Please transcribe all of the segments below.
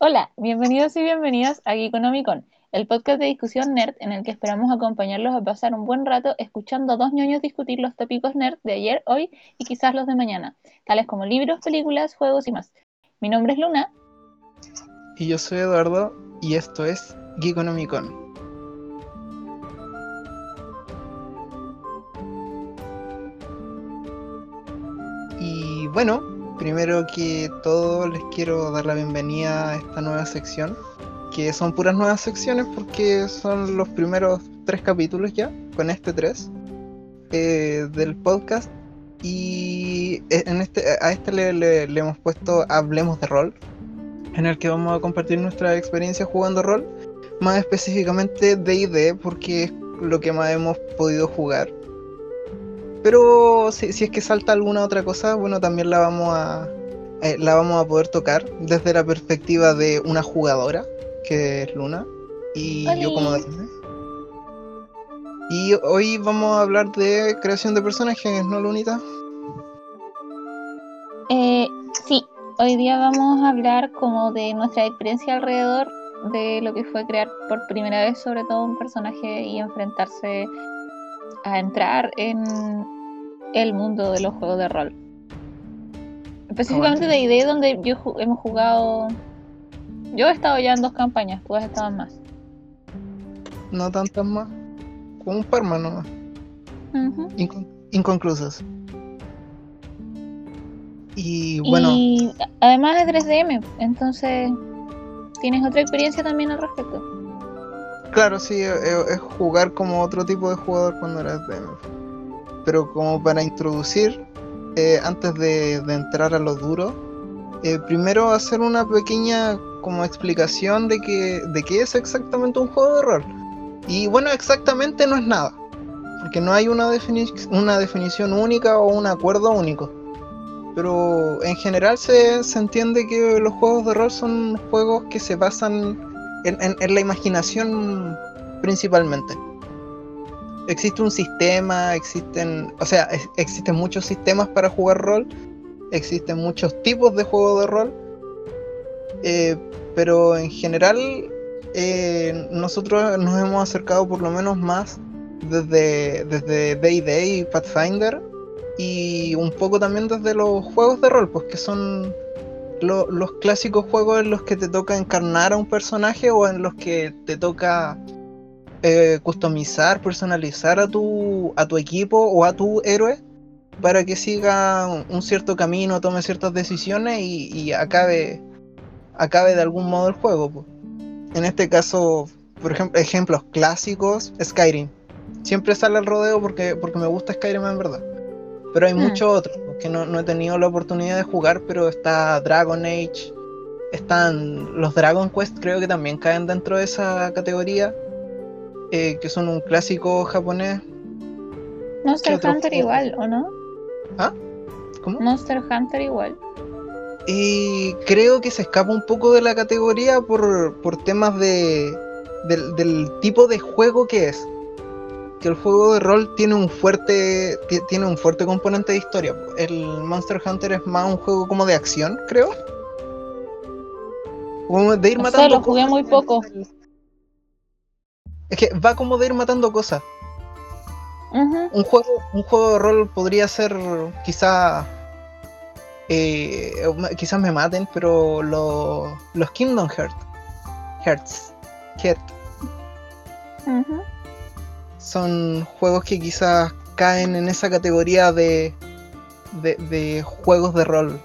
Hola, bienvenidos y bienvenidas a Geekonomicon, el podcast de discusión nerd en el que esperamos acompañarlos a pasar un buen rato escuchando a dos ñoños discutir los tópicos nerd de ayer, hoy y quizás los de mañana, tales como libros, películas, juegos y más. Mi nombre es Luna. Y yo soy Eduardo y esto es Geekonomicon. Y bueno, primero que todo les quiero dar la bienvenida a esta nueva sección, que son puras nuevas secciones porque son los primeros tres capítulos ya, con este tres, eh, del podcast. Y eh, en este, a este le, le- hemos puesto Hablemos de Rol, en el que vamos a compartir nuestra experiencia jugando rol, más específicamente D&D, porque es lo que más hemos podido jugar. Pero si, si es que salta alguna otra cosa, bueno, también la vamos a eh, la vamos a poder tocar desde la perspectiva de una jugadora, que es Luna, y yo como. DM. Y hoy vamos a hablar de creación de personajes, ¿no, Lunita? Eh, sí, hoy día vamos a hablar como de nuestra experiencia alrededor de lo que fue crear por primera vez sobre todo un personaje y enfrentarse a entrar en el mundo de los juegos de rol. Específicamente de. ID donde yo ju- hemos jugado... Yo he estado ya en dos campañas, tú has estado en más. No tantas más, como un par más nomás, incon- inconclusas. Y bueno, Y además es 3DM, entonces tienes otra experiencia también al respecto. Claro, sí, es, es jugar como otro tipo de jugador cuando eres DM. Pero como para introducir, eh, antes de, entrar a lo duro, eh, primero hacer una pequeña como explicación de que de qué es exactamente un juego de rol. Y bueno, exactamente no es nada, porque no hay una, defini- una definición única o un acuerdo único. Pero en general se, se entiende que los juegos de rol son juegos que se basan en- en la imaginación principalmente. Existe un sistema, existen, o sea, existen muchos sistemas para jugar rol, existen muchos tipos de juegos de rol, eh, pero en general eh, nosotros nos hemos acercado por lo menos más desde desde D&D y Pathfinder y un poco también desde los juegos de rol, pues que son lo- los clásicos juegos en los que te toca encarnar a un personaje o en los que te toca eh, customizar, personalizar a tu, a tu equipo o a tu héroe para que siga un- cierto camino, tome ciertas decisiones y, y acabe, acabe de algún modo el juego. po. En este caso, por ejemplo, ejemplos clásicos, Skyrim. Siempre sale al rodeo porque, porque me gusta Skyrim en verdad. Pero hay Hmm. muchos otros que no, no he tenido la oportunidad de jugar, pero está Dragon Age, están los Dragon Quest, creo que también caen dentro de esa categoría, eh, que son un clásico japonés. Monster Hunter igual, ¿o no? ¿Cómo? Monster Hunter igual. Y creo que se escapa un poco de la categoría por, por temas de, del, del tipo de juego que es. Que el juego de rol tiene un fuerte ti- tiene un fuerte componente de historia. El Monster Hunter es más un juego como de acción, creo. Como de ir matando lo jugué muy poco. Es que va como de ir matando cosas. Un juego, un juego de rol podría ser quizá eh, quizás me maten, pero lo- los Kingdom Hearts Hearts Heart, Ujú. son juegos que quizás caen en esa categoría de, de, de juegos de rol.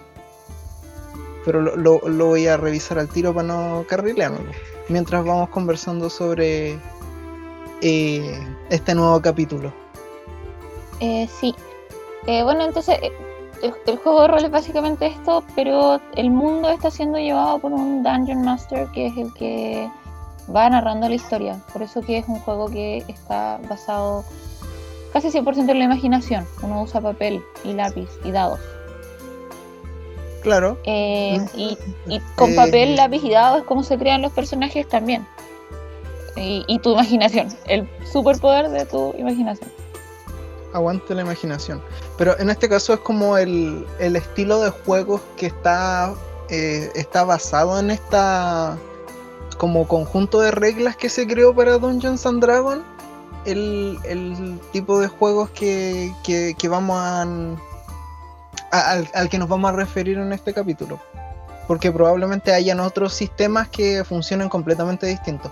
Pero lo, lo- lo voy a revisar al tiro para no carrileármelo. Mientras vamos conversando sobre eh, este nuevo capítulo. Eh, sí. Eh, bueno, entonces eh, el, el juego de rol es básicamente esto, pero el mundo está siendo llevado por un Dungeon Master que es el que va narrando la historia. Por eso que es un juego que está basado casi 100% en la imaginación. Uno usa papel y lápiz y dados. Claro. Eh, Mm. y, y con papel, lápiz y dados es como se crean los personajes también. Y, tu imaginación, el superpoder de tu imaginación. aguante la imaginación. Pero en este caso es como el, el estilo de juegos que está eh, está basado en esta como conjunto de reglas que se creó para Dungeons and Dragons el, el tipo de juegos que, que, vamos a, al, al, que nos vamos a referir en este capítulo. Porque probablemente hayan otros sistemas que funcionen completamente distintos.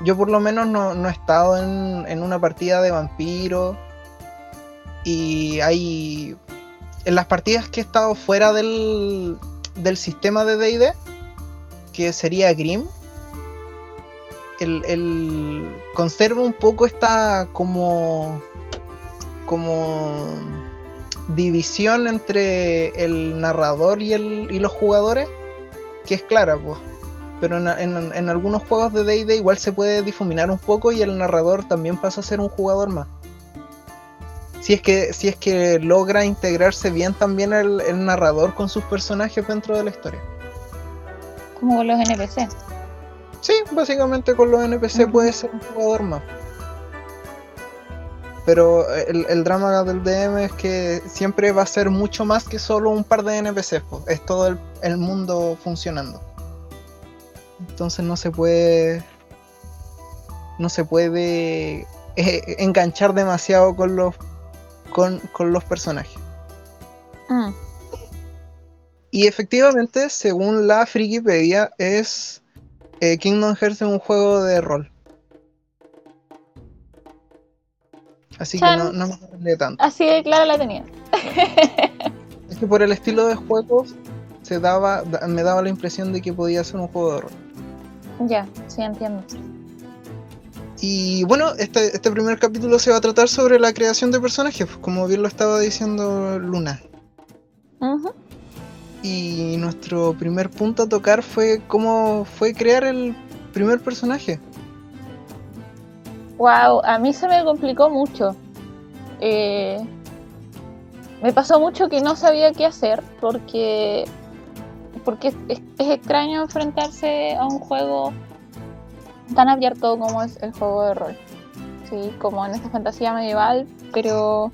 Yo por lo menos no, no he estado en, en, una partida de vampiro. Y hay... En las partidas que he estado fuera del, del sistema de DD, que sería Grim, el, conserva un poco esta como como división entre el narrador y, el, y los jugadores que es clara pues pero en, algunos juegos de D&D igual se puede difuminar un poco y el narrador también pasa a ser un jugador más si es que si es que logra integrarse bien también el, el narrador con sus personajes dentro de la historia como los NPC Sí, básicamente con los NPC puede ser un jugador más. Pero el, drama del DM es que siempre va a ser mucho más que solo un par de NPCs. Es todo el, mundo funcionando. Entonces no se puede. No se puede eh, enganchar demasiado con los. con, los personajes. Mm. Y efectivamente, según la Frikipedia, es eh, Kingdom Hearts es un juego de rol. Así que no, me sorprende tanto. Así de clara la tenía. es que por el estilo de juegos se daba, me daba la impresión de que podía ser un juego de rol. Ya, sí entiendo. Y bueno, este, este primer capítulo se va a tratar sobre la creación de personajes, como bien lo estaba diciendo Luna. Ajá y nuestro primer punto a tocar fue cómo fue crear el primer personaje. Wow, a mí se me complicó mucho. Eh, me pasó mucho que no sabía qué hacer porque porque es, extraño enfrentarse a un juego tan abierto como es el juego de rol. Sí, como en esta fantasía medieval, pero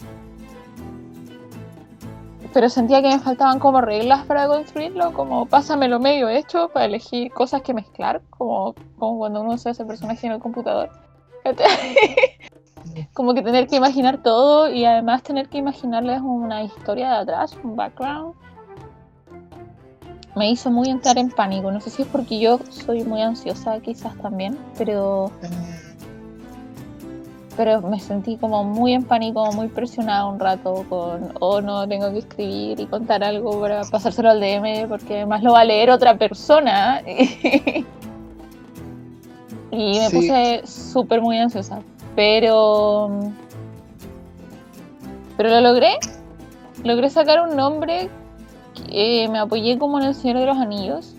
pero sentía que me faltaban como reglas para construirlo, como pásamelo medio hecho para elegir cosas que mezclar, como, como cuando uno se hace personaje en el computador. como que tener que imaginar todo y además tener que imaginarles una historia de atrás, un background. Me hizo muy entrar en pánico. No sé si es porque yo soy muy ansiosa, quizás también, pero pero me sentí como muy en pánico, muy presionada un rato con, oh no, tengo que escribir y contar algo para pasárselo al DM porque además lo va a leer otra persona. y me puse súper muy ansiosa, pero... Pero lo logré. Logré sacar un nombre que me apoyé como en el Señor de los Anillos.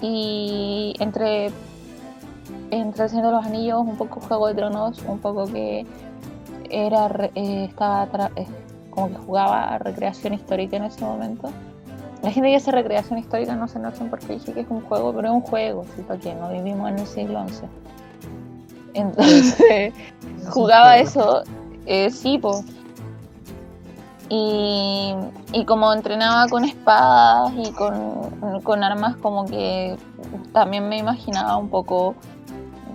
Y entre entre el Señor de los Anillos, un poco Juego de Tronos, un poco que era eh, estaba eh, como que jugaba a recreación histórica en ese momento. La gente que hace recreación histórica no se enojen porque dije que es un juego, pero es un juego, ¿sí? porque no vivimos en el siglo XI. Entonces, jugaba eso, eh, sí, po. Y, y, como entrenaba con espadas y con, con armas, como que también me imaginaba un poco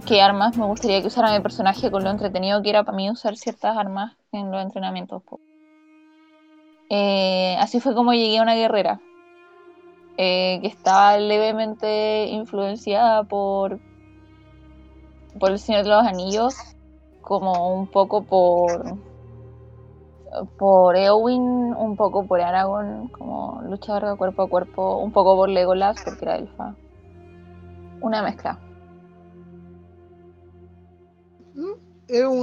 qué armas me gustaría que usara mi personaje con lo entretenido que era para mí usar ciertas armas en los entrenamientos. Eh, así fue como llegué a una guerrera eh, que estaba levemente influenciada por por el Señor de los Anillos, como un poco por por Eowyn, un poco por Aragorn, como luchador de cuerpo a cuerpo, un poco por Legolas porque era elfa. Una mezcla.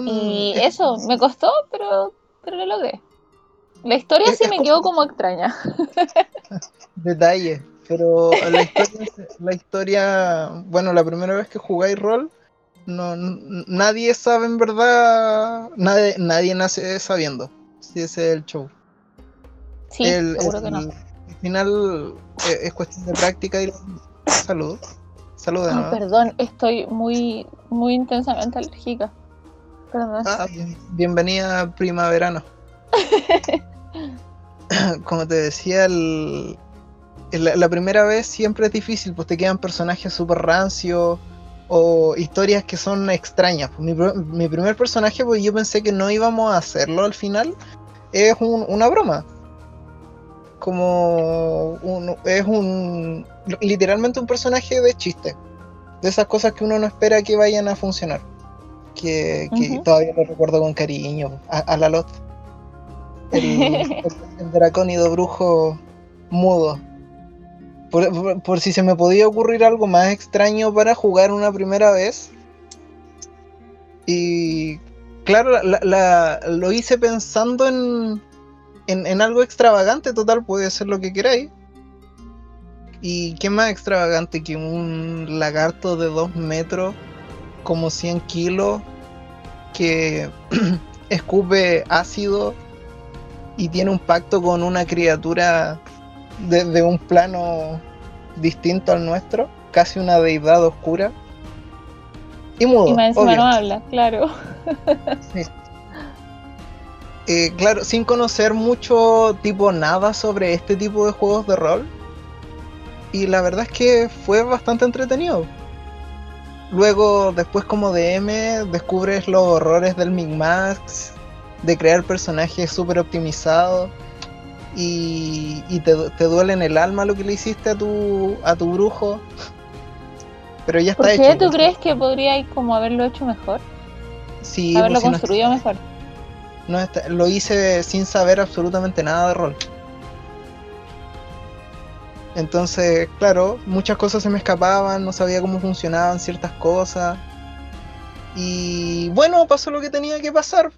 Y eso, me costó, pero, pero lo logré. La historia sí me quedó como extraña. Detalle, pero la historia, bueno, la primera vez que jugáis rol, no, nadie sabe en verdad, nadie, nadie nace sabiendo si ese es el show. Sí, seguro que no. Al final eh, es cuestión de práctica y salud. Salud Perdón, estoy muy, muy intensamente alérgica. Ah, bienvenida primaverano. Como te decía, el, la, primera vez siempre es difícil, pues te quedan personajes súper rancios o historias que son extrañas. Mi, mi, primer personaje, pues yo pensé que no íbamos a hacerlo al final, es una broma. Como es un literalmente un personaje de chiste. De esas cosas que uno no espera que vayan a funcionar. Que, todavía lo recuerdo con cariño. A, la lot. El, el, dracónido brujo mudo. Por, si se me podía ocurrir algo más extraño para jugar una primera vez. Y claro, lo hice pensando en, en, algo extravagante, total, puede ser lo que queráis. Y qué más extravagante que un lagarto de 2 metros, como 100 kilos, que escupe ácido y tiene un pacto con una criatura desde un plano distinto al nuestro, casi una deidad oscura. Y mudo. Y más encima no habla, claro. Eh, claro, sin conocer mucho tipo nada sobre este tipo de juegos de rol. Y la verdad es que fue bastante entretenido. Luego, después como DM, descubres los horrores del Migmax, de crear personajes súper optimizados y, te, duele en el alma lo que le hiciste a tu, a tu brujo. Pero ya está ¿Por qué tú crees que podría como haberlo hecho mejor? Sí, haberlo pues construido mejor. No lo hice sin saber absolutamente nada de rol. Entonces, claro, muchas cosas se me escapaban, no sabía cómo funcionaban ciertas cosas. Y bueno, pasó lo que tenía que pasar.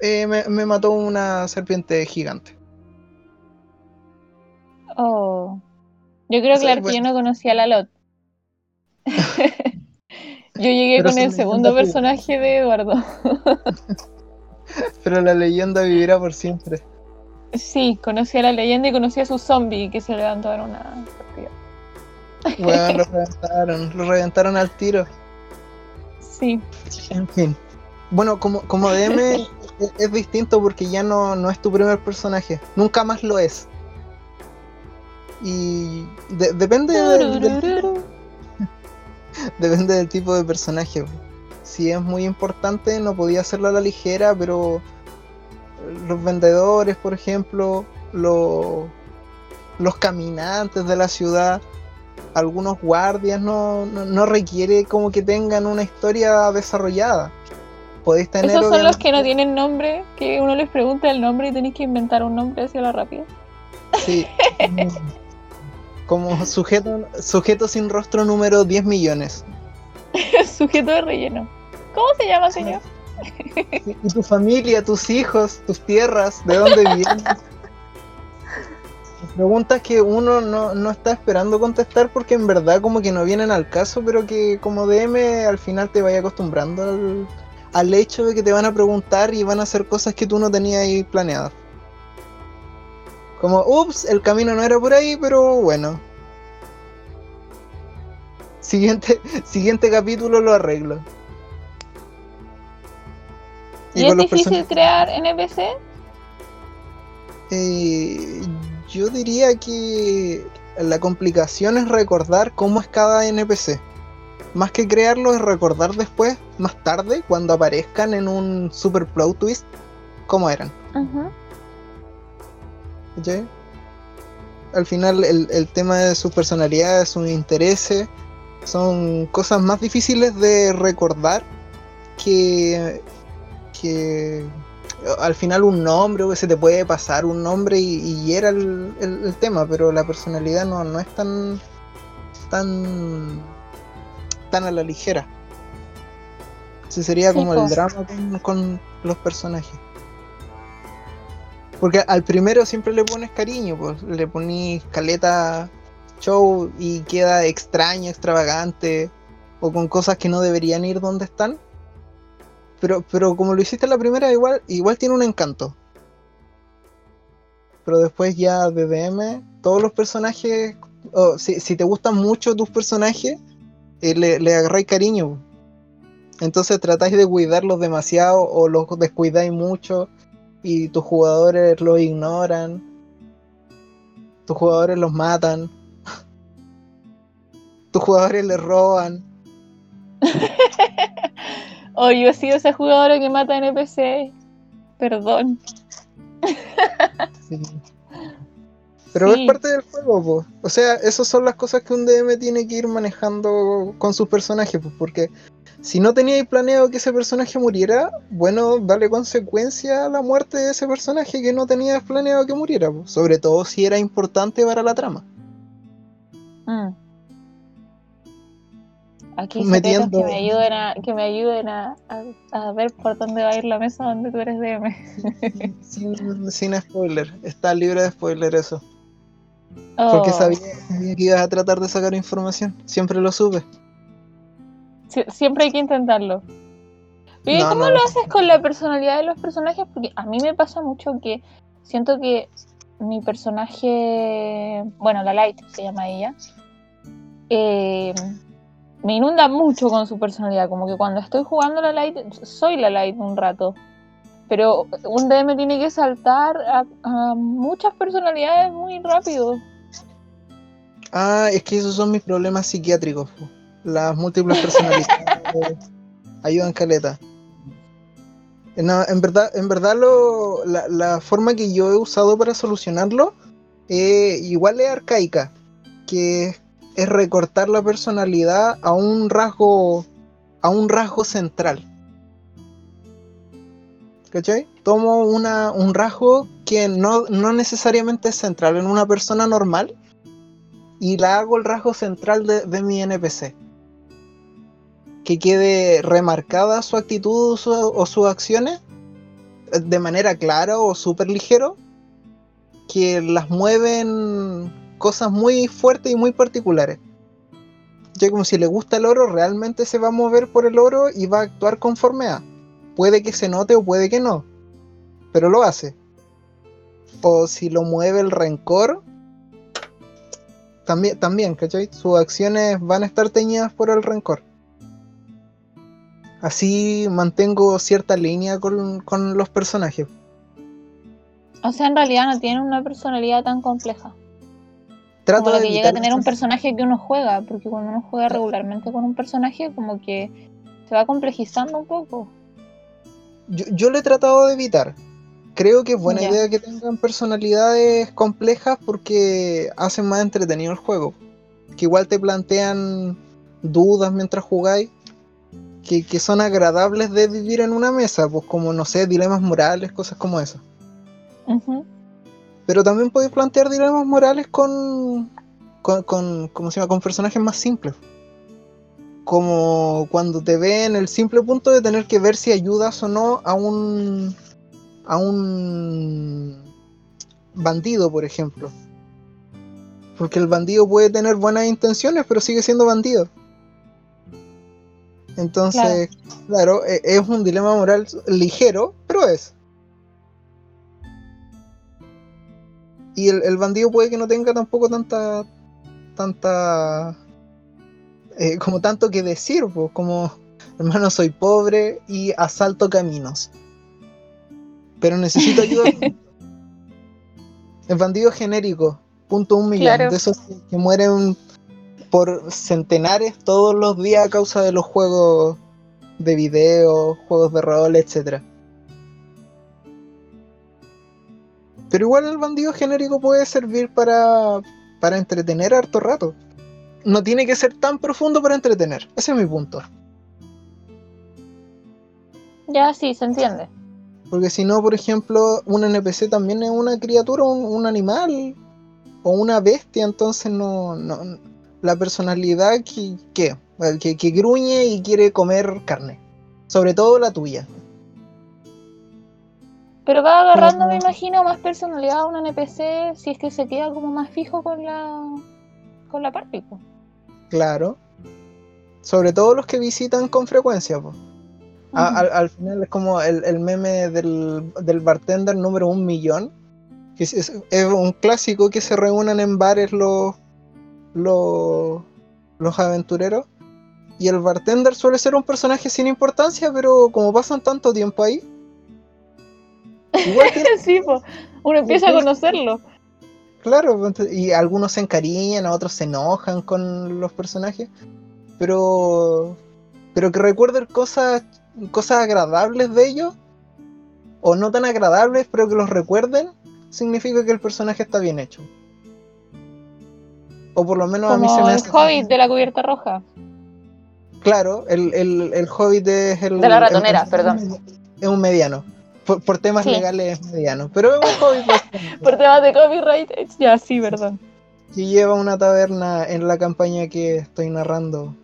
Eh, me mató una serpiente gigante. Oh. Yo creo, claro, que yo no conocía a la Lot. yo llegué con el segundo personaje de Eduardo. Pero la leyenda vivirá por siempre. Sí, conocí a la leyenda y conocí a su zombie que se levantó en una partida. Bueno, lo reventaron, lo reventaron al tiro. Sí. En fin. Bueno, como, como DM es, distinto porque ya no, no es tu primer personaje. Nunca más lo es. Y depende del, depende del tipo de personaje. Si es muy importante, no podía hacerlo a la ligera, pero los vendedores, por ejemplo, los, los caminantes de la ciudad, algunos guardias, no, no, requiere como que tengan una historia desarrollada. Podéis tener. Esos son los que no tienen nombre, que uno les pregunta el nombre y tenéis que inventar un nombre hacia la rápida. Sí. Como sujeto, sujeto sin rostro número 10 millones. sujeto de relleno. ¿Cómo se llama, señor? y tu familia, tus hijos, tus tierras, ¿de dónde vienes? Preguntas que uno no, está esperando contestar porque en verdad como que no vienen al caso, pero que como DM al final te vaya acostumbrando al, al hecho de que te van a preguntar y van a hacer cosas que tú no tenías ahí planeadas. Como, ups, el camino no era por ahí, pero bueno. Siguiente, siguiente capítulo lo arreglo. ¿Y, es difícil crear NPC? Eh, yo diría que la complicación es recordar cómo es cada NPC. Más que crearlo es recordar después, más tarde, cuando aparezcan en un super plot twist, cómo eran. Ajá. Al final el, tema de su personalidad, sus intereses, son cosas más difíciles de recordar que, que al final un nombre, o que se te puede pasar un nombre y, era el, tema, pero la personalidad no, no es tan, tan, tan a la ligera. Ese sería como el drama con los personajes. Porque al primero siempre le pones cariño, pues le pones caleta show y queda extraño, extravagante, o con cosas que no deberían ir donde están. Pero, pero como lo hiciste la primera, igual, igual tiene un encanto. Pero después ya de DM, todos los personajes, si, te gustan mucho tus personajes, eh, le, le agarráis cariño. Entonces tratáis de cuidarlos demasiado o los descuidáis mucho y tus jugadores lo ignoran. tus jugadores los matan, tus jugadores les roban. oh, yo he sido esa jugadora que mata NPC. Perdón. Pero es parte del juego, po. o sea, esas son las cosas que un DM tiene que ir manejando con sus personajes, pues, porque si no teníais planeado que ese personaje muriera, bueno, dale consecuencia a la muerte de ese personaje que no tenías planeado que muriera, pues. sobre todo si era importante para la trama. Mm. Aquí Metiendo... que me ayuden, a, que me ayuden a, a, ver por dónde va a ir la mesa donde tú eres DM. sin, sin spoiler, está libre de spoiler eso. Porque oh. sabía, que ibas a tratar de sacar información. Siempre lo supe. siempre hay que intentarlo. ¿Y cómo lo haces con la personalidad de los personajes? Porque a mí me pasa mucho que siento que mi personaje, bueno, la Light se llama ella, eh, me inunda mucho con su personalidad. Como que cuando estoy jugando la Light, soy la Light un rato. Pero un DM tiene que saltar a muchas personalidades muy rápido. Ah, es que esos son mis problemas psiquiátricos. Las múltiples personalidades ayudan caleta. No, en verdad, en verdad lo, la, forma que yo he usado para solucionarlo eh, igual es arcaica, que es recortar la personalidad a un rasgo a un rasgo central. ¿Cachai? Tomo un rasgo que no, no necesariamente es central en una persona normal, y la hago el rasgo central de, mi NPC. Que quede remarcada su actitud o sus acciones eh, de manera clara o súper ligero, que las mueven cosas muy fuertes y muy particulares. Ya como si le gusta el oro, realmente se va a mover por el oro y va a actuar conforme a. Puede que se note o puede que no, pero lo hace. O si lo mueve el rencor, también, también, ¿cachai? Sus acciones van a estar teñidas por el rencor. Así mantengo cierta línea con, los personajes. O sea, en realidad no tiene una personalidad tan compleja. Trato como lo que llega a tener un personaje que uno juega, porque cuando uno juega regularmente con un personaje, como que se va complejizando un poco. Yo, yo lo he tratado de evitar, creo que es buena idea que tengan personalidades complejas porque hacen más entretenido el juego. Que igual te plantean dudas mientras jugáis. Que, son agradables de vivir en una mesa, pues como no sé, dilemas morales, cosas como esas. Pero también podéis plantear dilemas morales con, con, con, se llama? con personajes más simples. Como cuando te ven el simple punto de tener que ver si ayudas o no a un a un bandido, por ejemplo. Porque el bandido puede tener buenas intenciones, pero sigue siendo bandido. Entonces, claro, e, es un dilema moral ligero, pero es. Y el, bandido puede que no tenga tampoco tanta. tanta. Eh, como tanto que decir, pues, como hermano soy pobre y asalto caminos pero necesito ayuda. el bandido genérico, punto un millón, de esos que, mueren por centenares todos los días a causa de los juegos de video, juegos de rol, etc. Pero igual el bandido genérico puede servir para, para entretener harto rato. No tiene que ser tan profundo para entretener. Ese es mi punto. Ya, sí, se entiende. Porque si no, por ejemplo, un NPC también es una criatura, un, animal o una bestia, entonces no, no la personalidad que, que, que, gruñe y quiere comer carne, sobre todo la tuya. Pero va agarrando, me imagino, más personalidad a un NPC si es que se queda como más fijo con la con la parte. Claro. Sobre todo los que visitan con frecuencia, pues al, final es como el, meme del, bartender número un millón. Que es, un clásico que se reúnen en bares los, los, los aventureros. Y el bartender suele ser un personaje sin importancia, pero como pasan tanto tiempo ahí. Igual sí, uno empieza a conocerlo. Claro, y algunos se encariñan, a otros se enojan con los personajes, pero pero que recuerden cosas cosas agradables de ellos o no tan agradables, pero que los recuerden, significa que el personaje está bien hecho. O por lo menos Como a mí se me hace el Hobbit de la cubierta roja. Claro, el, el, el Hobbit es el. De la ratonera, el- perdón. Es un mediano. Por, por temas Sí. legales es mediano. Pero es un básicamente, Por temas de copyright, ya sí, verdad. que lleva una taberna en la campaña que estoy narrando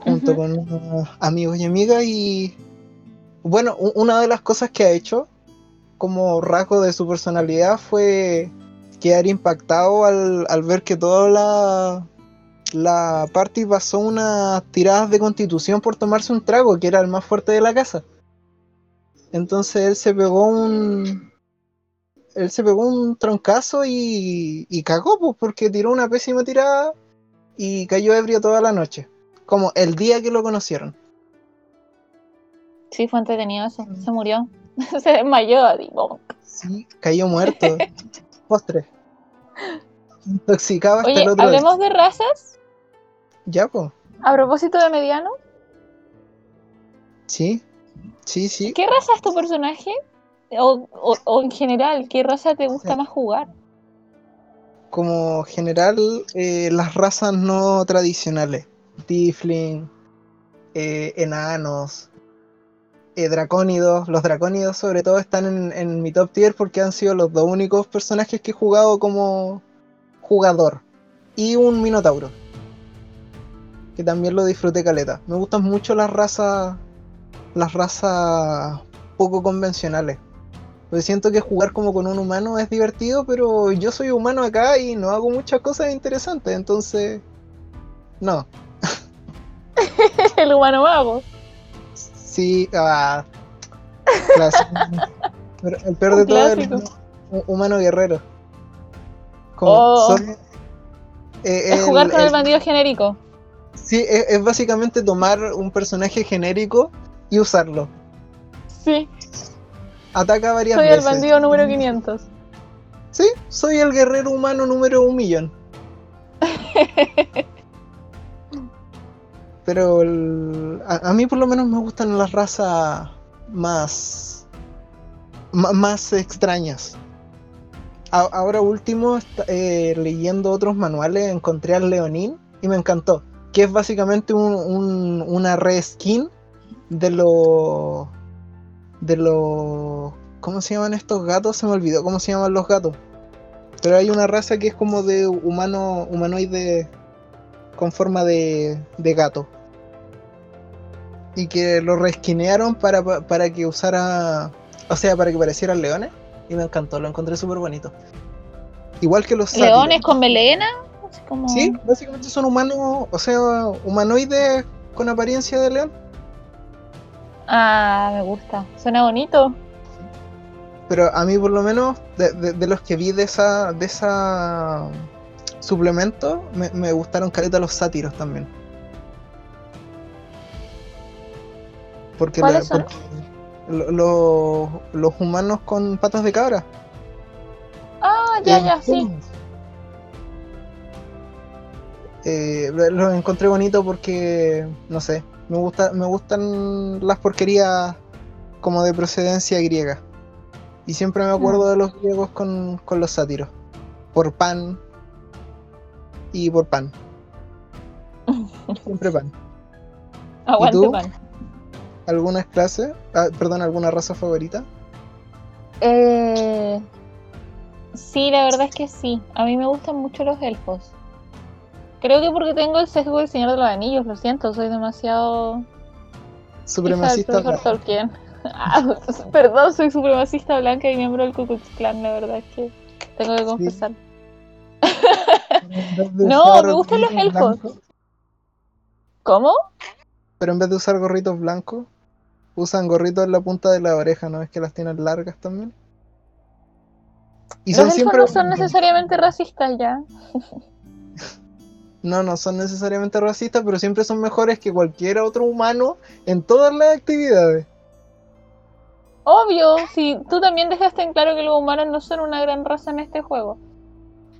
junto con unos amigos y amigas. Y bueno, una de las cosas que ha hecho como rasgo de su personalidad fue quedar impactado al, al ver que toda la, la party pasó unas tiradas de constitución por tomarse un trago, que era el más fuerte de la casa. Entonces él se pegó un. Él se pegó un troncazo y, y cagó, pues, porque tiró una pésima tirada y cayó ebrio toda la noche. Como el día que lo conocieron. Sí, fue entretenido eso. Se murió. Se desmayó, tipo. Sí, cayó muerto. Postre. Intoxicado hasta Oye, el otro día. hablemos de razas. Ya, pues. A propósito de mediano, Sí. Sí, sí. ¿qué raza es tu personaje? O, o- o en general, ¿qué raza te gusta Sí. más jugar? Como general, eh, las razas no tradicionales. Tifling, eh, enanos, eh, dracónidos. Los dracónidos sobre todo están en, en mi top tier porque han sido los dos únicos personajes que he jugado como jugador. Y un minotauro. Que también lo disfruté caleta. Me gustan mucho las razas. Las razas poco convencionales. Porque siento que jugar como con un humano es divertido, pero yo soy humano acá y no hago muchas cosas interesantes, entonces. No. El humano mago. Sí, ah. clásico. Pero el peor de todo es el humano guerrero. Como Oh. eh, Es jugar con el el- bandido genérico. Sí, es, es básicamente tomar un personaje genérico y usarlo. Sí, Ataca varias soy el veces. bandido número 500. Sí, soy el guerrero humano número un millón. Pero el- a, a mí por lo menos me gustan las razas más, más extrañas. A- ahora último, eh, leyendo otros manuales, encontré al Leonín y me encantó. Que es básicamente un, un- una reskin de los... De los... ¿Cómo se llaman estos gatos? Se me olvidó cómo se llaman los gatos. Pero hay una raza que es como de humano humanoide con forma de, de gato. Y que lo resquinearon para, para que usara. O sea, para que parecieran leones. Y me encantó, lo encontré súper bonito. Igual que los sátiros. Leones con melena. como- Sí, básicamente son humanos, o sea, humanoides con apariencia de león. Ah, me gusta. Suena bonito. Pero a mí por lo menos, de, de- de los que vi de esa, de esa suplemento, me, me gustaron caleta los sátiros también. Porque, la- ¿Cuáles son? porque lo- lo- los humanos con patas de cabra. Ah, ya, eh, ya, sí. eh, lo- los encontré bonito porque, no sé, me gusta, me gustan las porquerías como de procedencia griega. Y siempre me acuerdo de los griegos con, con los sátiros. Por pan y por pan. Siempre pan. Aguante tú? pan. ¿Alguna clase? Ah, perdón, ¿alguna raza favorita? Eh, sí, la verdad es que sí. A mí me gustan mucho los elfos. Creo que porque tengo el sesgo del Señor de los Anillos, lo siento, soy demasiado Supremacista. blanco. Tolkien. Ah, perdón, soy supremacista blanca y miembro del Ku Klux Klan, la verdad es que tengo que confesar. No, me gustan los elfos. ¿Cómo? pero en vez de usar gorritos blancos, usan gorritos en la punta de la oreja, ¿no? Es que las tienen largas también. Y los son elfos siempre. no son necesariamente racistas ya. No, no son necesariamente racistas, pero siempre son mejores que cualquier otro humano en todas las actividades. Obvio, si tú también dejaste en claro que los humanos no son una gran raza en este juego.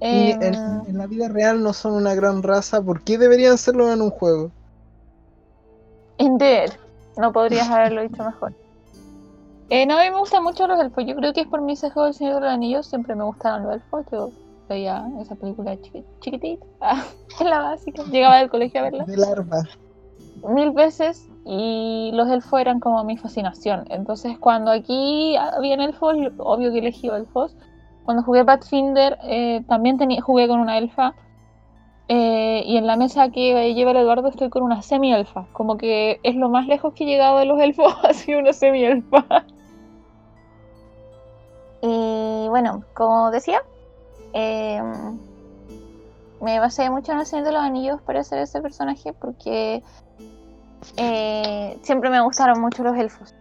Y en, en la vida real no son una gran raza, ¿por qué deberían serlo en un juego? Indeed. No podrías haberlo dicho mejor. Eh, no, a mí me gustan mucho los elfos. Yo creo que es por mi sesgo del Señor de los Anillos. Siempre me gustaron los elfos. Yo veía esa película chiqui- chiquitita. Ah, en la básica. Llegaba del colegio a verla mil veces. Y los elfos eran como mi fascinación. Entonces, cuando aquí habían elfos, obvio que elegí elfos. Cuando jugué Pathfinder, eh, también tenía, jugué con una elfa. Eh, y en la mesa que lleva el Eduardo estoy con una semi-elfa. Como que es lo más lejos que he llegado de los elfos, ha sido una semi-elfa. Y bueno, como decía, eh, me basé mucho en el de los Anillos para hacer ese personaje porque eh, siempre me gustaron mucho los elfos.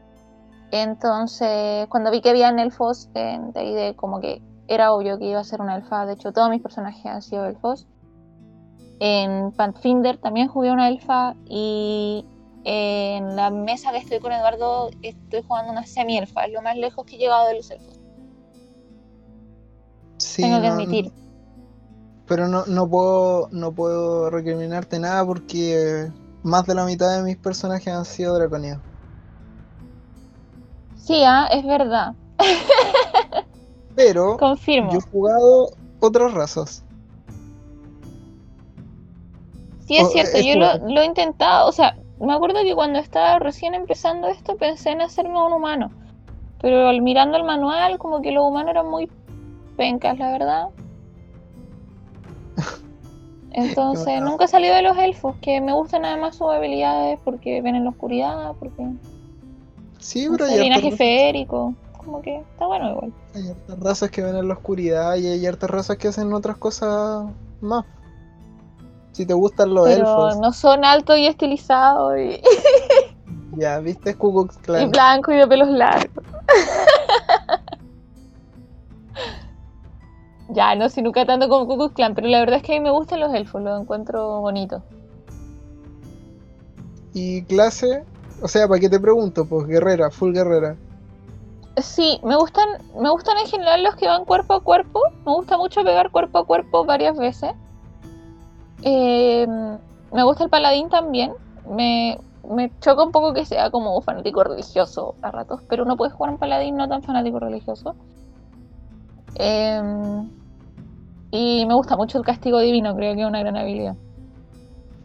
Entonces, cuando vi que habían elfos, eh, de como que era obvio que iba a ser una elfa. De hecho, todos mis personajes han sido elfos. En Pathfinder también jugué una elfa y en la mesa que estoy con Eduardo estoy jugando una semi-elfa. Es lo más lejos que he llegado de los elfos. Sí, Tengo que no- admitir. Pero no, no puedo no puedo recriminarte nada porque más de la mitad de mis personajes han sido draconianos. Sí, ah, es verdad. Pero Confirmo. yo he jugado otras razas. Sí, es Oh, cierto, yo lo, lo he intentado, o sea, me acuerdo que cuando estaba recién empezando esto pensé en hacerme un humano, pero al mirando el manual como que los humanos eran muy pencas, la verdad. Entonces nunca he salido de los elfos, que me gustan además sus habilidades porque ven en la oscuridad, porque Sí, pero hay linaje hartas, feérico, como que está bueno igual. hay hartas razas que ven en la oscuridad y hay hartas razas que hacen otras cosas más. Si te gustan los Pero elfos, no son altos y estilizados y, ya viste Ku Klux y Klan. blancos y de pelos largos. ya, no sé, nunca tanto como Ku Klux Klan, pero la verdad es que a mí me gustan los elfos, los encuentro bonitos. Y clase, o sea, ¿para qué te pregunto? Pues guerrera, full guerrera. Sí, me gustan, me gustan en general los que van cuerpo a cuerpo. Me gusta mucho pegar cuerpo a cuerpo varias veces. Eh, me gusta el paladín también. Me, me choca un poco que sea como fanático religioso a ratos, pero uno puede jugar un paladín no tan fanático religioso. Eh, y me gusta mucho el castigo divino, creo que es una gran habilidad.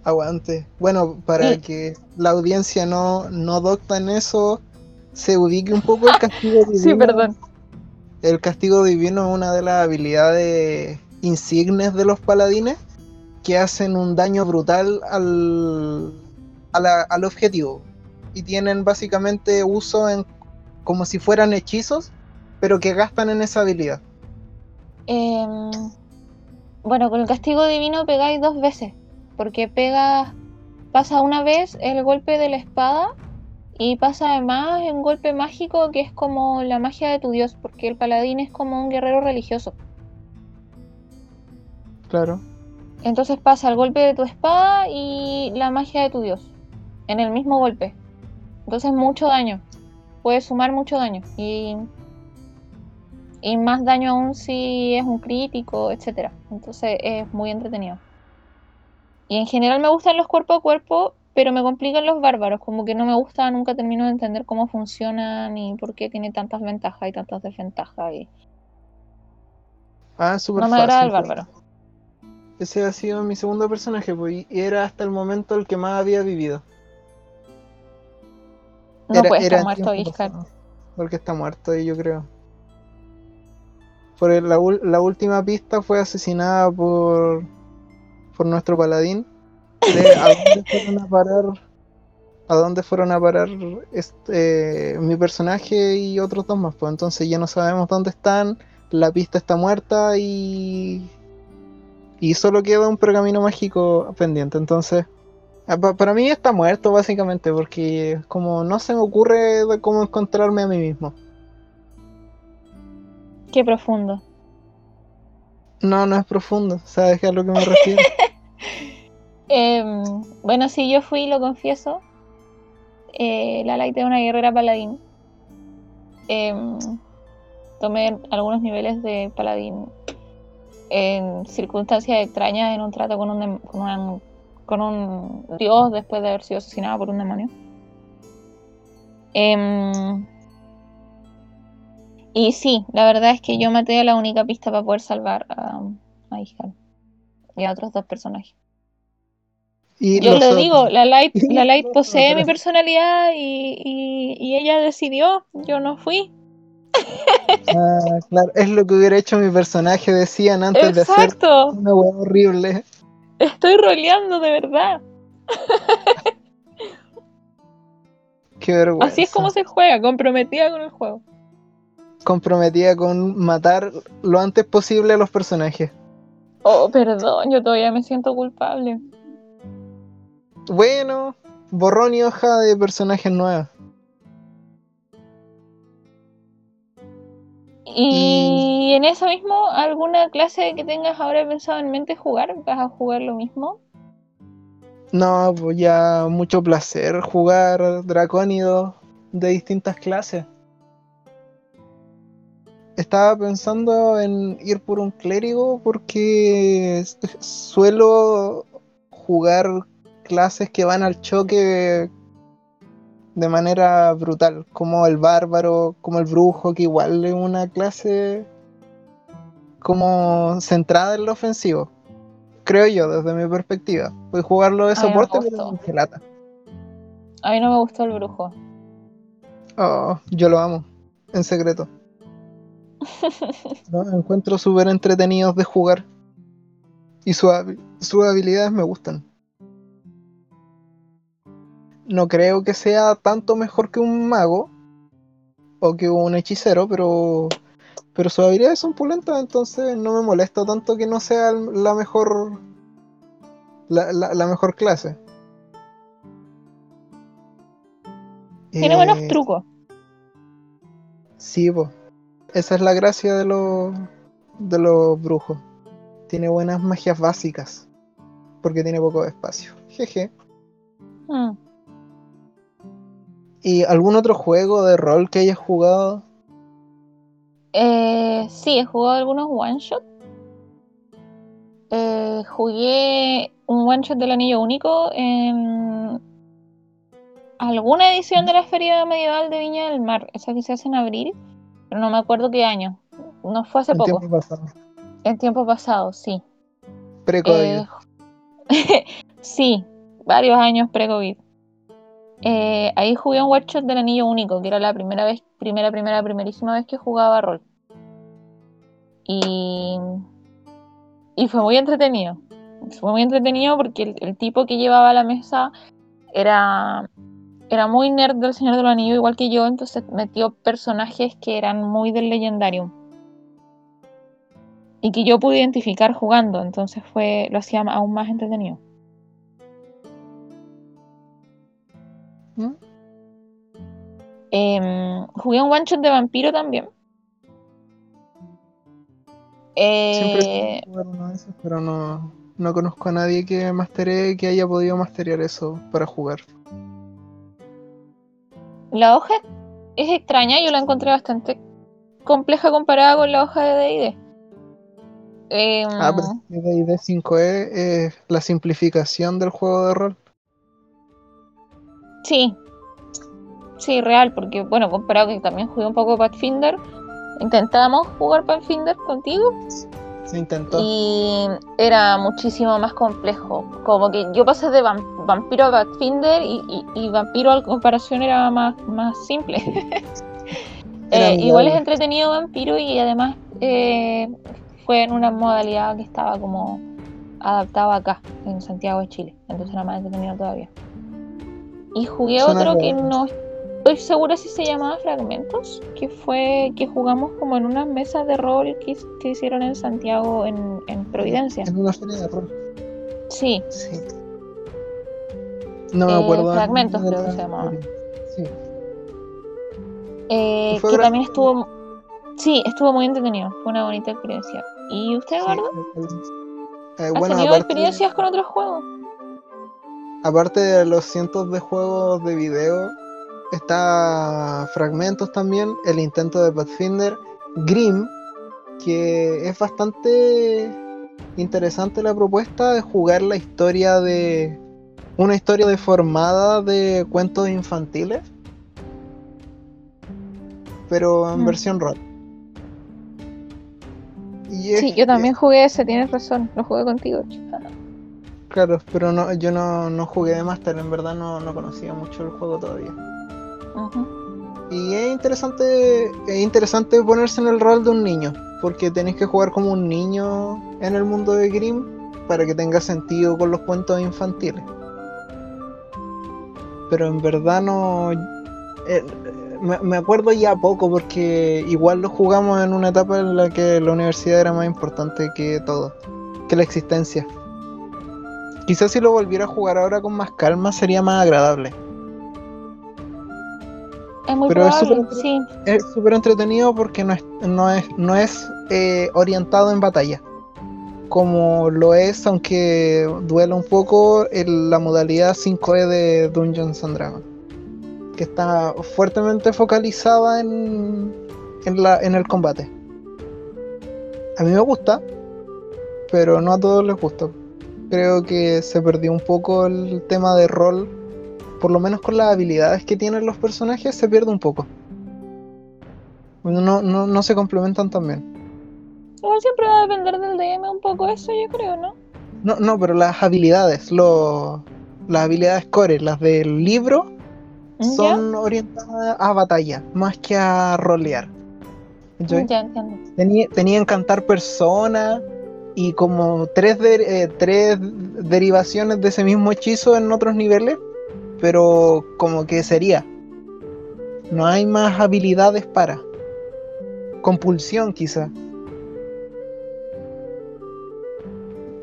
Aguante. Bueno, para que la audiencia no, no docta en eso, se ubique un poco el castigo divino. Sí, perdón. El castigo divino es una de las habilidades insignes de los paladines que hacen un daño brutal al, a la- al objetivo. Y tienen básicamente uso en como si fueran hechizos, pero que gastan en esa habilidad. Em, bueno, con el castigo divino pegáis dos veces. Porque pegas. Pasa una vez el golpe de la espada. Y pasa además un golpe mágico que es como la magia de tu dios. Porque el paladín es como un guerrero religioso. Claro. Entonces pasa el golpe de tu espada y la magia de tu dios. En el mismo golpe. Entonces mucho daño. Puede sumar mucho daño. Y. Y más daño aún si es un crítico, etcétera. Entonces es muy entretenido. Y en general me gustan los cuerpo a cuerpo, pero me complican los bárbaros. Como que no me gusta, nunca termino de entender cómo funcionan y por qué tiene tantas ventajas y tantas desventajas. Y Ah, súper no me agrada el pues. bárbaro. Ese ha sido mi segundo personaje, pues, y era hasta el momento el que más había vivido. No Era- puede estar muerto pasado, Porque está muerto ahí, yo creo. Por el- la, la última pista fue asesinada por por nuestro paladín. De- ¿A dónde fueron a parar? ¿A dónde fueron a parar este, mi personaje y otros dos más? Pues entonces ya no sabemos dónde están. La pista está muerta y y solo queda un pergamino mágico pendiente. Entonces Ah, pa- Para mí está muerto básicamente porque como no se me ocurre cómo encontrarme a mí mismo. Qué profundo. No, no es profundo, ¿sabes a lo que me refiero? Em, bueno, sí, yo fui, lo confieso. Eh, la Light de una guerrera paladín. Em, tomé algunos niveles de paladín en circunstancias extrañas en un trato con un, con, una- con un dios después de haber sido asesinado por un demonio. Y sí, la verdad es que yo maté a la única pista para poder salvar a, a Ishal y a otros dos personajes. Y Yo otros- digo, la Light, la Light posee mi personalidad y, y- y ella decidió, yo no fui. Ah, claro, es lo que hubiera hecho mi personaje, decían antes de hacer Exacto, una hueá horrible. estoy roleando de verdad. Qué vergüenza. Así es como se juega, comprometida con el juego. Comprometida con matar lo antes posible a los personajes. Oh, perdón, yo todavía me siento culpable. Bueno, borrón y hoja de personajes nuevos. Y en eso mismo, ¿alguna clase que tengas ahora pensado en mente jugar? ¿Vas a jugar lo mismo? No, pues ya mucho placer jugar dracónidos de distintas clases. Estaba pensando en ir por un clérigo porque suelo jugar clases que van al choque de manera brutal, como el bárbaro, como el brujo, que igual es una clase como centrada en lo ofensivo. Creo yo, desde mi perspectiva. Voy a jugarlo de soporte, pero gustó. en gelata. A mí no me gustó el brujo. Oh, yo lo amo, en secreto. Los encuentro súper entretenidos de jugar. Y su sus habilidades me gustan. No creo que sea tanto mejor que un mago o que un hechicero, pero, pero sus habilidades son pulentas, entonces no me molesta tanto que no sea la mejor la, la- la mejor clase. Tiene buenos Eh, trucos. Sí, pues. Esa es la gracia de los de los brujos. Tiene buenas magias básicas. Porque tiene poco espacio. Jeje. Mm. ¿Y algún otro juego de rol que hayas jugado? Eh, sí, he jugado algunos one shot. Eh, jugué un one shot del anillo único en alguna edición de la Feria Medieval de Viña del Mar, esa que se hace en abril, no me acuerdo qué año. No fue hace En poco, tiempo pasado. en tiempo pasado, sí. Pre-COVID. Eh, sí, varios años pre-COVID. Eh, ahí jugué un one shot del anillo único, que era la primera vez, primera, primera, primerísima vez que jugaba rol. Y, y fue muy entretenido. Fue muy entretenido porque el, el tipo que llevaba la mesa era, era muy nerd del Señor de los Anillos, igual que yo, entonces metió personajes que eran muy del legendario. Y que yo pude identificar jugando, entonces fue, lo hacía aún más entretenido. ¿Mm? Em, jugué un one shot de vampiro también. Siempre Eh, jugar uno de esos, pero no, no conozco a nadie que mastere, que haya podido masterear eso para jugar. La hoja es extraña, yo la encontré bastante compleja comparada con la hoja de D&D. Em, Ah, pero D&D 5e es la simplificación del juego de rol. Sí, sí, real, porque bueno, comparado que también jugué un poco Pathfinder, intentamos jugar Pathfinder contigo Se intentó. y era muchísimo más complejo. Como que yo pasé de vam- vampiro a Pathfinder y, y- y vampiro a comparación era más, más simple. Eh, igual es entretenido vampiro y además eh, fue en una modalidad que estaba como adaptada acá, en Santiago de Chile. Entonces era más entretenido todavía. Y jugué Suena otro que no estoy segura si se llamaba Fragmentos, que fue que jugamos como en unas mesas de rol que, hicieron en Santiago, en, en Providencia. Es una feria de rol. Sí, Sí. No me Eh, acuerdo. Fragmentos creo que se llamaba. Sí. eh, ¿Y fue que también estuvo... Sí, estuvo muy entretenido, fue una bonita experiencia. ¿Y usted, Sí, Eduardo? eh, ¿Has bueno, tenido aparte, experiencias con otros juegos? aparte de los cientos de juegos de video, está Fragmentos también, el intento de Pathfinder, Grim, que es bastante interesante la propuesta de jugar la historia de. Una historia deformada de cuentos infantiles. Pero en Mm. versión rol. Y Sí, yo también jugué ese, tienes razón. Lo jugué contigo. Claro, pero no, yo no, no jugué de Master, en verdad no, no conocía mucho el juego todavía. Y es interesante, es interesante ponerse en el rol de un niño, porque tenéis que jugar como un niño en el mundo de Grimm para que tenga sentido con los cuentos infantiles. Pero en verdad no... eh, me, me acuerdo ya poco porque igual lo jugamos en una etapa en la que la universidad era más importante que todo, que la existencia. Quizás si lo volviera a jugar ahora con más calma sería más agradable. Es muy Pero es probable, súper- sí. es súper entretenido porque no es, no es, no es eh, orientado en batalla. Como lo es, aunque duela un poco, en la modalidad 5E de Dungeons and Dragons. Que está fuertemente focalizada en, en, la, en el combate. A mí me gusta, pero no a todos les gusta. Creo que se perdió un poco el tema de rol. Por lo menos con las habilidades que tienen los personajes se pierde un poco. No, no, no se complementan tan bien. Igual siempre va a depender del DM un poco eso, yo creo, ¿no? No, no, pero las habilidades, lo, las habilidades core, las del libro, ¿Ya? son orientadas a batalla, más que a rolear. ¿Cachai? Ya entiendo. Tenía, tenía encantar personas y como tres, de- eh, tres derivaciones de ese mismo hechizo en otros niveles, pero como que sería. No hay más habilidades para. Compulsión quizá.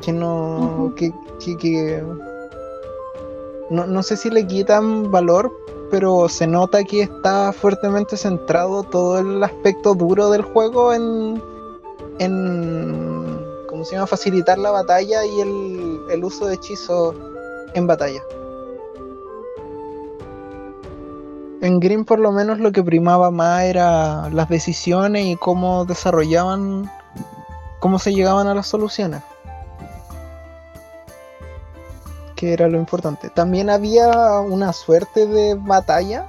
Que no... Que- que- no, no sé si le quitan valor, pero se nota que está fuertemente centrado todo el aspecto duro del juego en, en ¿cómo se llama? facilitar la batalla y el, el uso de hechizos en batalla. En Green por lo menos lo que primaba más era las decisiones y cómo desarrollaban, cómo se llegaban a las soluciones. Que era lo importante. También había una suerte de batalla.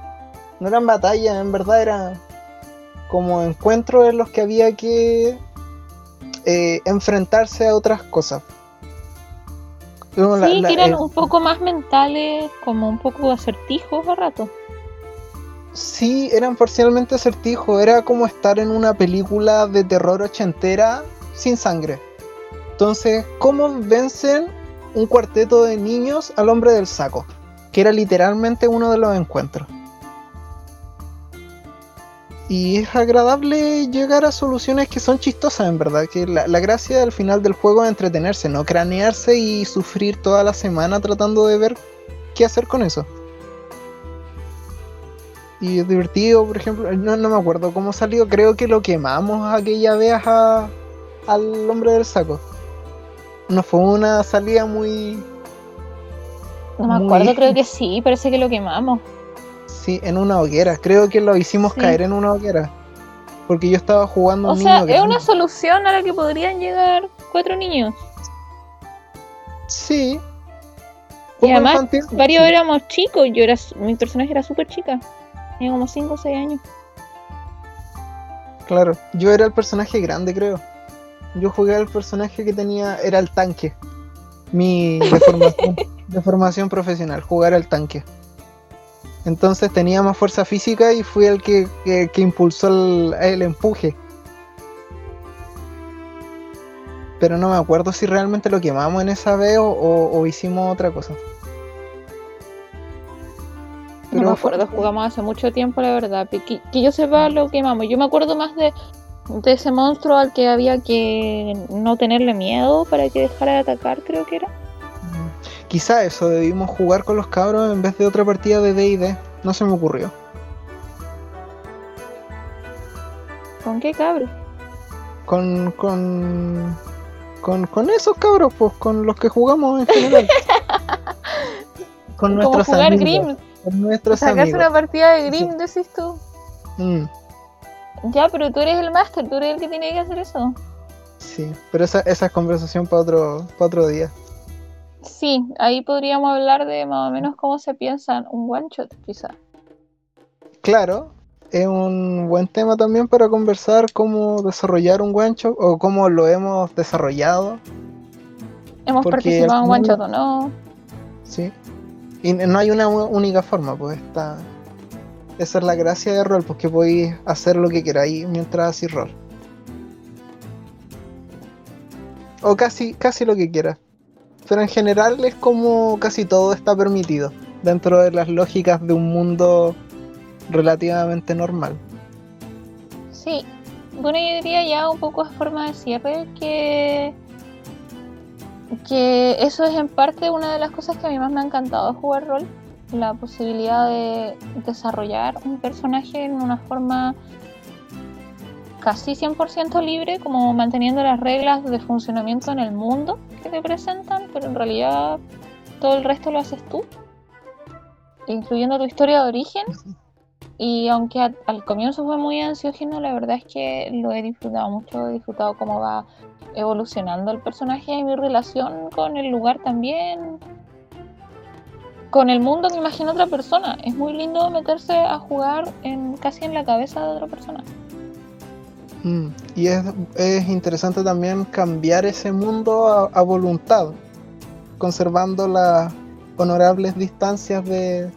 No eran batallas, en verdad eran como encuentros en los que había que eh, enfrentarse a otras cosas. Como la- Sí, la- que eran eh, un poco más mentales, como un poco acertijos a rato. Sí, eran parcialmente acertijos. Era como estar en una película de terror ochentera sin sangre. Entonces, ¿cómo vencen un cuarteto de niños al hombre del saco? Que era literalmente uno de los encuentros. Y es agradable llegar a soluciones que son chistosas, en verdad. Que la, la gracia al final del juego es entretenerse, no cranearse y sufrir toda la semana tratando de ver qué hacer con eso. Y es divertido, por ejemplo, no, no me acuerdo cómo salió, creo que lo quemamos aquella vez a- al hombre del saco. No fue una salida muy... No me Muy acuerdo, creo que sí, parece que lo quemamos. Sí, en una hoguera, creo que lo hicimos Sí. caer en una hoguera. Porque yo estaba jugando O un sea, niño es una solución a la que podrían llegar cuatro niños. Sí. Y además, varios sí. éramos chicos, yo era, mi personaje era súper chica. Tenía como 5 o 6 años. Claro, yo era el personaje grande, creo. Yo jugué al personaje que tenía, era el tanque. Mi deformación, deformación profesional, jugar al tanque. Entonces tenía más fuerza física y fui el que, que- que impulsó el, el empuje. Pero no me acuerdo si realmente lo quemamos en esa vez o, o- o hicimos otra cosa. No me fue- acuerdo, jugamos hace mucho tiempo, la verdad. Que, que yo sepa lo quemamos. Yo me acuerdo más de, de ese monstruo al que había que no tenerle miedo para que dejara de atacar, creo que era. Mm, Quizá eso, debimos jugar con los cabros en vez de otra partida de D&D. No se me ocurrió. ¿Con qué cabro? Con, con, con, con esos cabros, pues, con los que jugamos en general. con Como nuestros jugar amigos. Grimm. Con nuestros amigos. una partida de Grimm, decís tú. Mm, Ya, pero tú eres el máster, tú eres el que tiene que hacer eso. Sí, pero esa, esa es conversación para otro, para otro día. Sí, ahí podríamos hablar de más o menos cómo se piensa un one shot, quizá. Claro, es un buen tema también para conversar cómo desarrollar un one shot o cómo lo hemos desarrollado. Hemos Porque participado en one shot o no. Sí. Y no hay una única forma, pues está. Esa es la gracia de rol, porque podéis hacer lo que queráis mientras hacéis rol. O casi, casi lo que quieras. Pero en general es como casi todo está permitido. Dentro de las lógicas de un mundo relativamente normal. Sí, bueno, yo diría ya un poco a forma de cierre que, que eso es en parte una de las cosas que a mí más me ha encantado jugar rol, la posibilidad de desarrollar un personaje en una forma casi 100% libre, como manteniendo las reglas de funcionamiento en el mundo que te presentan, pero en realidad todo el resto lo haces tú, incluyendo tu historia de origen. Y aunque a- al comienzo fue muy ansiógeno, la verdad es que lo he disfrutado mucho, he disfrutado cómo va evolucionando el personaje y mi relación con el lugar también, con el mundo que imagina otra persona. Es muy lindo meterse a jugar en casi en la cabeza de otra persona. Mm, Y es, es interesante también cambiar ese mundo a, a voluntad, conservando las honorables distancias de,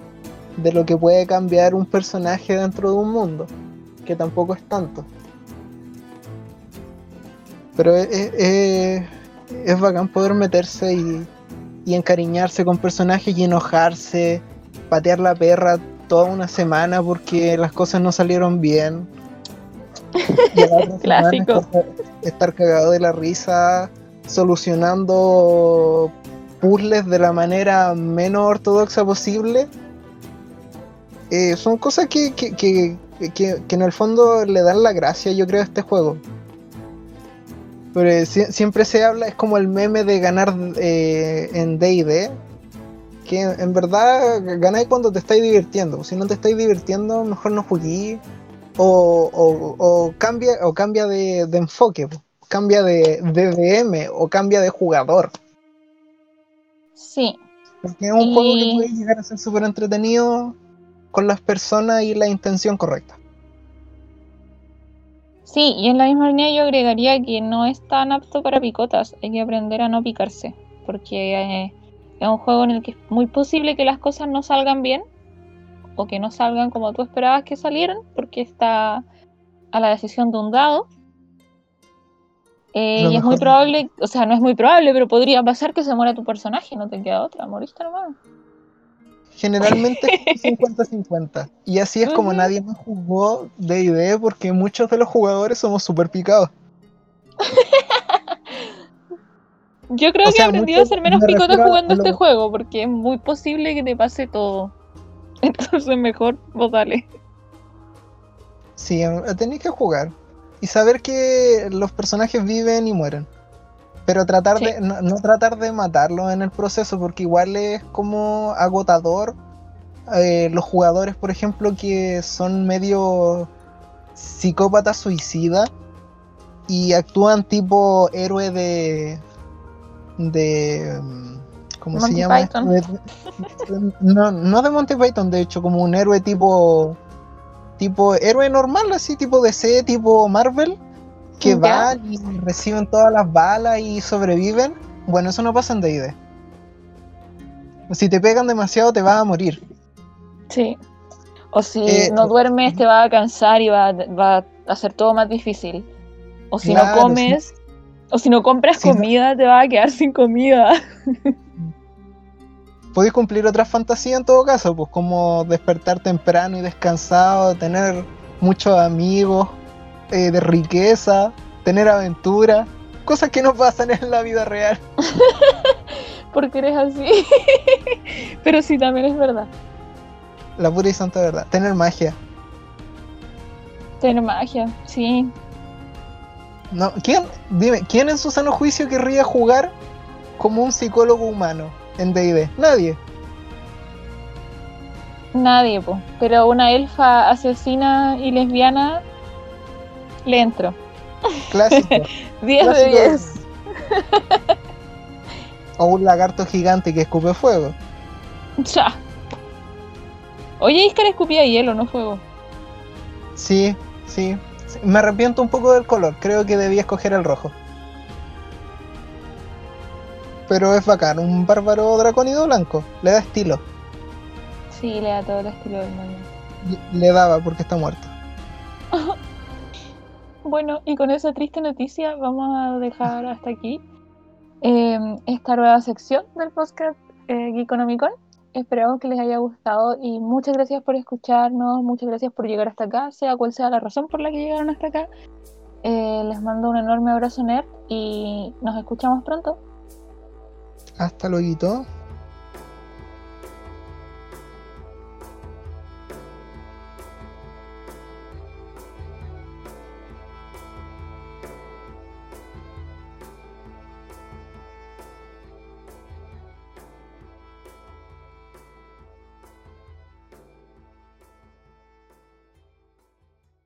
de lo que puede cambiar un personaje dentro de un mundo, que tampoco es tanto. Pero es, es- bacán poder meterse y, y encariñarse con personajes y enojarse, patear la perra toda una semana porque las cosas no salieron bien. Clásico. estar, estar cagado de la risa solucionando puzzles de la manera menos ortodoxa posible. Eh, son cosas que, que, que, que- en el fondo le dan la gracia, yo creo, a este juego. Pero eh, sie- siempre se habla, es como el meme de ganar eh, en DD, que en verdad ganáis cuando te estáis divirtiendo. Si no te estáis divirtiendo, mejor no jugué. O, o- o cambia, o cambia de, de enfoque, cambia de, de DM o cambia de jugador. Sí, Porque es un Y- juego que puede llegar a ser súper entretenido con las personas y la intención correcta. sí, y en la misma línea yo agregaría que no es tan apto para picotas, hay que aprender a no picarse, porque eh, es un juego en el que es muy posible que las cosas no salgan bien o que no salgan como tú esperabas que salieran, porque está a la decisión de un dado. Eh, y es muy probable, o sea, no es muy probable, pero podría pasar que se muera tu personaje, no te queda otra, moriste nomás. Generalmente es 50-50. Y así es como nadie más jugó D&D porque muchos de los jugadores somos súper picados. Yo creo O que sea, he aprendido a ser menos me picota jugando lo- este juego, porque es muy posible que te pase todo. Entonces mejor vos dale. Sí, eh, tenéis que jugar. Y saber que los personajes viven y mueren. Pero tratar Sí. de. No, no tratar de matarlos en el proceso, porque igual es como agotador. Eh, los jugadores, por ejemplo, que son medio psicópatas suicidas y actúan tipo héroe de. de. mm, ¿Cómo Monty se llama? Python. no, no de Monty Python, de hecho, como un héroe tipo. tipo héroe normal, así, tipo DC, tipo Marvel, que Ya. van y reciben todas las balas y sobreviven. Bueno, eso no pasa en DD. Si te pegan demasiado, te vas a morir. Sí. O si Eh, no duermes, te va a cansar y va, va a hacer todo más difícil. O si Claro, no comes, o si no compras Si no- comida, te vas a quedar sin comida. Podéis cumplir otras fantasías en todo caso, pues como despertar temprano y descansado, tener muchos amigos, eh, de riqueza, tener aventura, cosas que no pasan en la vida real. Porque eres así. Pero sí, también es verdad. La pura y santa verdad. Tener magia. Tener magia, sí. No, ¿quién, dime, ¿quién en su sano juicio querría jugar como un psicólogo humano en D&D? Nadie. Nadie, po. Pero una elfa asesina y lesbiana le entro. Clásico. 10 de Clásico. 10. O un lagarto gigante que escupe fuego. Ya. Oye, Iscar escupía hielo, no fuego. Sí, sí. Me arrepiento un poco del color. Creo que debía escoger el rojo. Pero es bacán. Un bárbaro dracónido blanco. Le da estilo. Sí, le da todo el estilo del mundo. Le daba porque está muerto. Bueno, y con esa triste noticia vamos a dejar hasta aquí eh, esta nueva sección del podcast eh. Esperamos que les haya gustado y muchas gracias por escucharnos, muchas gracias por llegar hasta acá, sea cual sea la razón por la que llegaron hasta acá. Eh, les mando un enorme abrazo nerd y nos escuchamos pronto. Hasta luego.